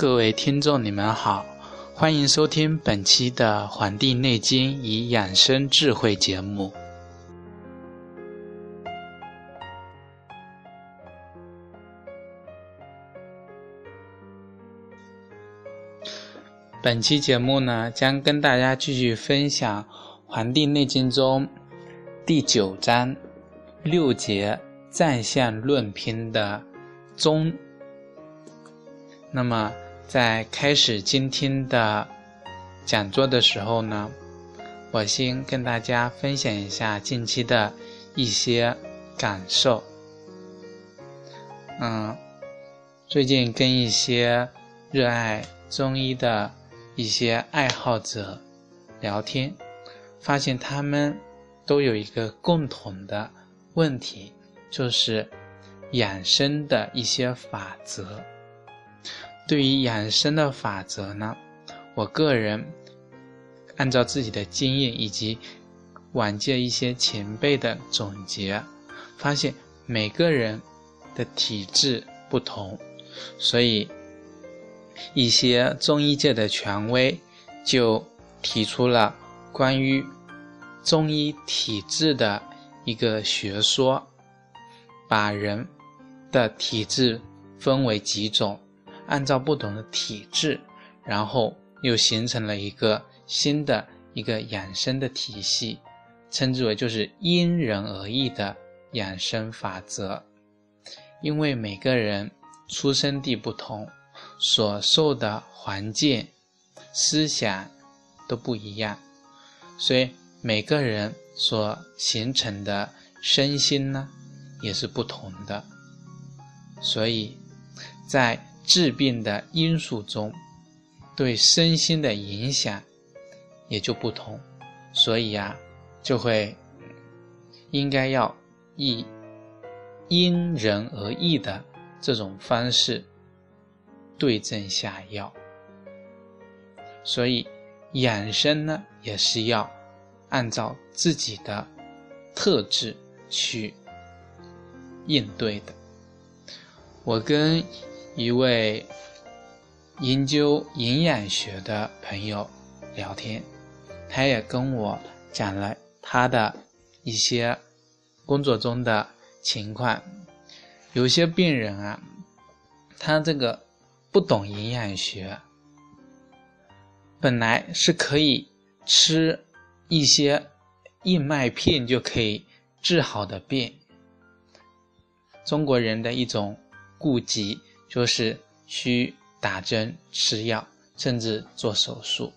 各位听众，你们好，欢迎收听本期的《黄帝内经与养生智慧》节目。本期节目呢，将跟大家继续分享《黄帝内经》中第九章六节战象论篇的中。那么。在开始今天的讲座的时候呢，我先跟大家分享一下近期的一些感受。嗯，最近跟一些热爱中医的一些爱好者聊天，发现他们都有一个共同的问题，就是养生的一些法则。对于养生的法则呢，我个人按照自己的经验以及往届一些前辈的总结，发现每个人的体质不同，所以一些中医界的权威就提出了关于中医体质的一个学说，把人的体质分为几种。按照不同的体质，然后又形成了一个新的一个养生的体系，称之为就是因人而异的养生法则。因为每个人出生地不同，所受的环境、思想都不一样，所以每个人所形成的身心呢也是不同的。所以，在治病的因素中，对身心的影响也就不同，所以啊，就会应该要以因人而异的这种方式对症下药。所以养生呢，也是要按照自己的特质去应对的。我跟。一位研究营养学的朋友聊天，他也跟我讲了他的一些工作中的情况。有些病人啊，他这个不懂营养学，本来是可以吃一些燕麦片就可以治好的病，中国人的一种顾忌。就是需打针吃药，甚至做手术，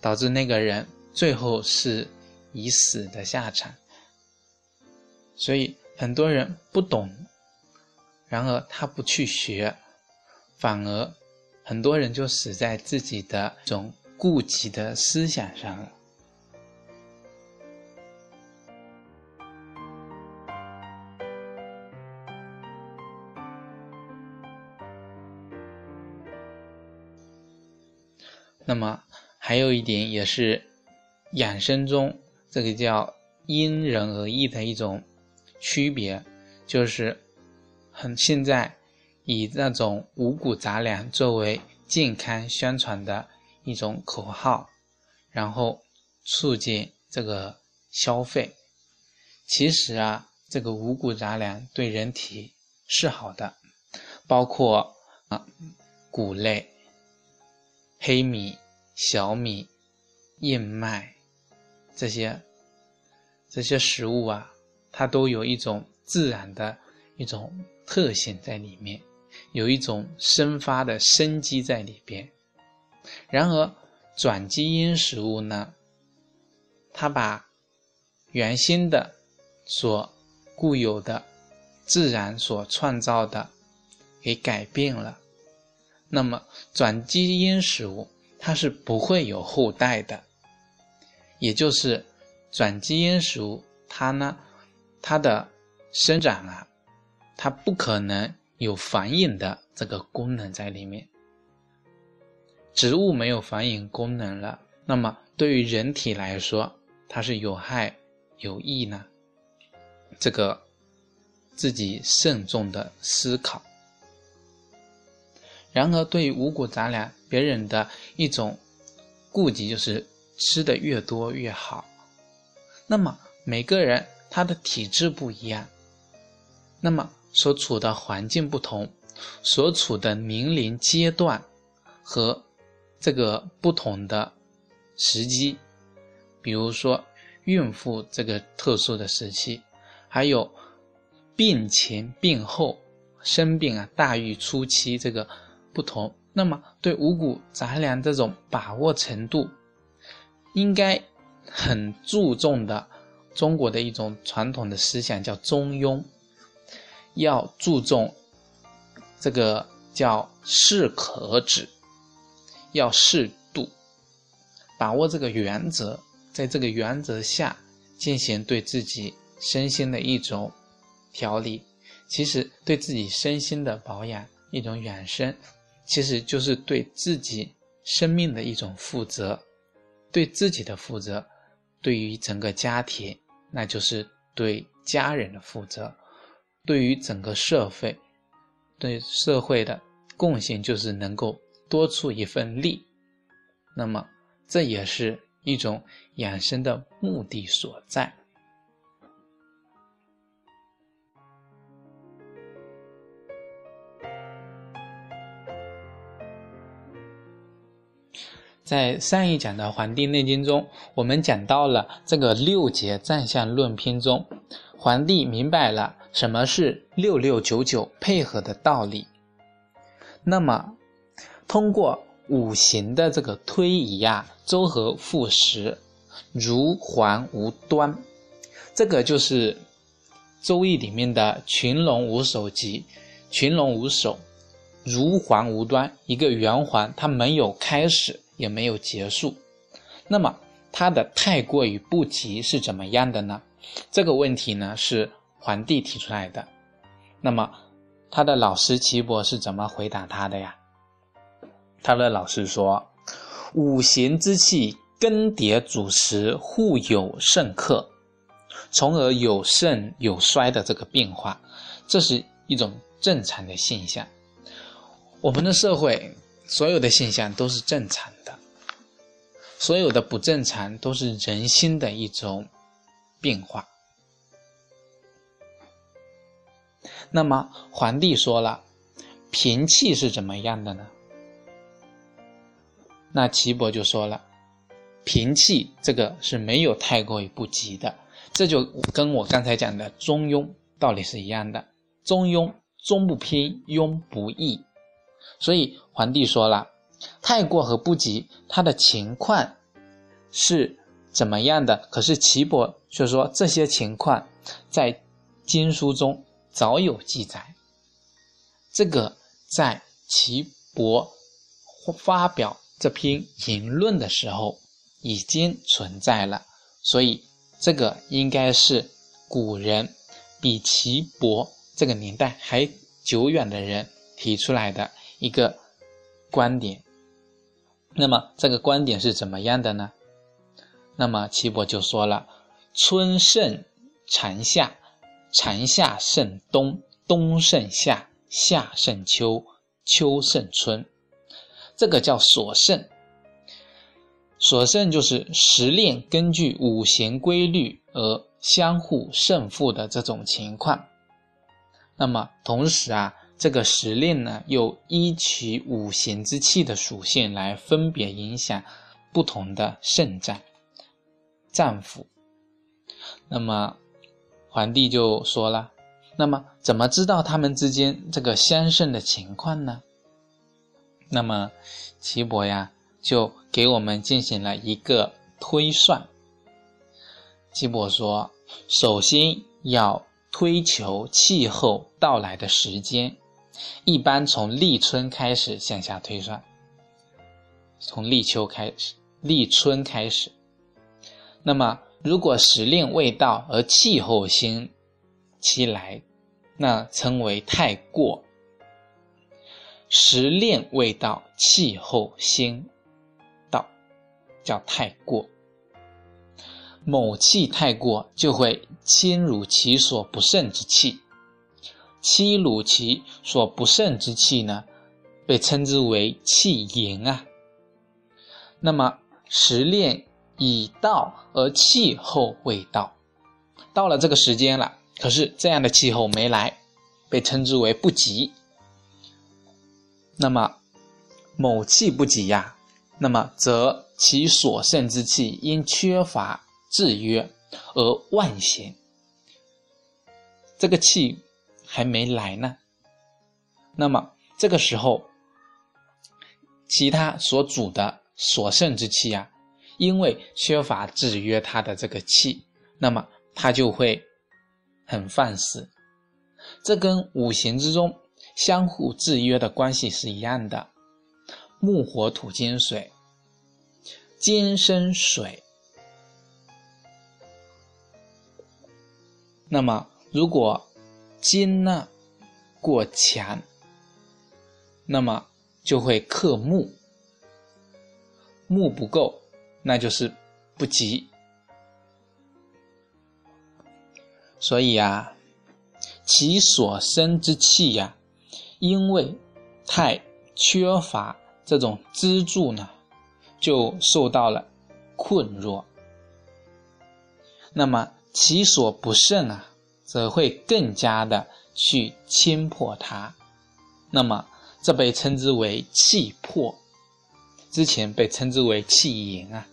导致那个人最后是以死的下场。所以很多人不懂，然而他不去学，反而很多人就死在自己的这种顾忌的思想上了。那么还有一点也是养生中这个叫因人而异的一种区别，就是很现在以那种五谷杂粮作为健康宣传的一种口号，然后促进这个消费。其实啊，这个五谷杂粮对人体是好的，包括啊谷类。黑米、小米、燕麦，这些这些食物啊，它都有一种自然的一种特性在里面，有一种生发的生机在里边。然而，转基因食物呢，它把原先的所固有的自然所创造的给改变了。那么转基因食物它是不会有后代的，也就是转基因食物，它呢，它的生长啊，它不可能有繁衍的这个功能在里面。植物没有繁衍功能了，那么对于人体来说，它是有害有益呢？这个自己慎重的思考。然而，对于五谷杂粮，别人的一种顾忌就是吃的越多越好。那么每个人他的体质不一样，那么所处的环境不同，所处的年龄阶段和这个不同的时机。比如说，孕妇这个特殊的时期，还有病前、病后、生病啊、大愈初期这个不同，那么对五谷杂粮这种把握程度，应该很注重的。中国的一种传统的思想叫中庸，要注重这个叫适可而止，要适度，把握这个原则。在这个原则下进行对自己身心的一种调理，其实对自己身心的保养一种养生，其实就是对自己生命的一种负责，对自己的负责，对于整个家庭，那就是对家人的负责，对于整个社会，对社会的贡献就是能够多出一份力，那么这也是。一种养生的目的所在。在上一讲的《黄帝内经》中，我们讲到了这个六节占相论篇中，皇帝明白了什么是六六九九配合的道理。那么，通过。五行的这个推移啊，周而复始，如环无端，这个就是《周易》里面的群龙无首集。群龙无首，如环无端，一个圆环，它没有开始，也没有结束。那么他的太过于不及是怎么样的呢？这个问题呢是皇帝提出来的。那么他的老师岐伯是怎么回答他的呀？他的老师说：“五行之气更迭主时，互有盛克，从而有盛有衰的这个变化，这是一种正常的现象。我们的社会所有的现象都是正常的，所有的不正常都是人心的一种变化。那么皇帝说了，平气是怎么样的呢？”那岐伯就说了，平气这个是没有太过于不及的，这就跟我刚才讲的中庸道理是一样的。中庸，中不偏，庸不易。所以皇帝说了，太过和不及，他的情况是怎么样的？可是岐伯却说这些情况在经书中早有记载，这个在岐伯发表。这篇言论的时候已经存在了，所以这个应该是古人比岐伯这个年代还久远的人提出来的一个观点。那么这个观点是怎么样的呢？那么岐伯就说了：“春胜长夏，长夏胜冬，冬胜夏，夏胜秋，秋胜春。”这个叫所胜，所胜就是时令根据五行规律而相互胜负的这种情况。那么同时啊，这个时令呢又依其五行之气的属性来分别影响不同的胜战战俘。那么皇帝就说了：“那么怎么知道他们之间这个相胜的情况呢？”那么，岐伯呀，就给我们进行了一个推算。岐伯说，首先要推求气候到来的时间，一般从立春开始向下推算，从立秋开始，立春开始。那么，如果时令未到而气候先其来，那称为太过。时令未到，气候先到，叫太过。某气太过，就会侵入其所不胜之气。欺辱其所不胜之气呢，被称之为气淫啊。那么时令已到而气候未到，到了这个时间了，可是这样的气候没来，被称之为不及。那么某气不及呀，那么则其所胜之气因缺乏制约而外显，这个气。还没来呢，那么这个时候，其他所主的所剩之气啊，因为缺乏制约它的这个气，那么它就会很放肆。这跟五行之中相互制约的关系是一样的。木、火、土、金、水，金生水，那么如果。金呢过强，那么就会克木，木不够，那就是不吉。所以啊，其所生之气呀，因为太缺乏这种支柱呢，就受到了困弱。那么其所不胜啊。则会更加的去侵破它，那么这被称之为气破，之前被称之为气盈啊。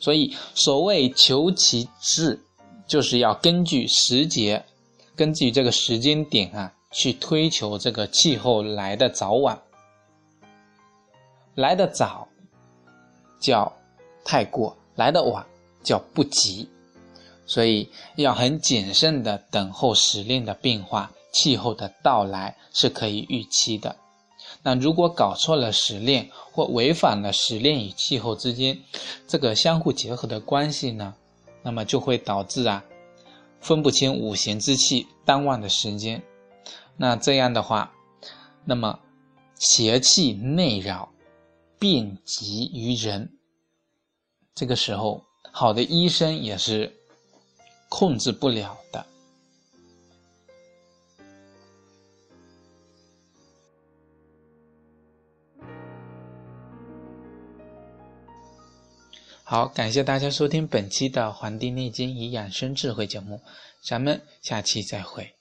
所以所谓求其志，就是要根据时节，根据这个时间点啊，去推求这个气候来的早晚。来的早叫太过，来的晚叫不及。所以要很谨慎的等候时令的变化，气候的到来是可以预期的。那如果搞错了时令，或违反了时令与气候之间这个相互结合的关系呢？那么就会导致啊，分不清五行之气当旺的时间。那这样的话，那么邪气内扰，遍及于人。这个时候，好的医生也是。控制不了的。好，感谢大家收听本期的《黄帝内经与养生智慧》节目，咱们下期再会。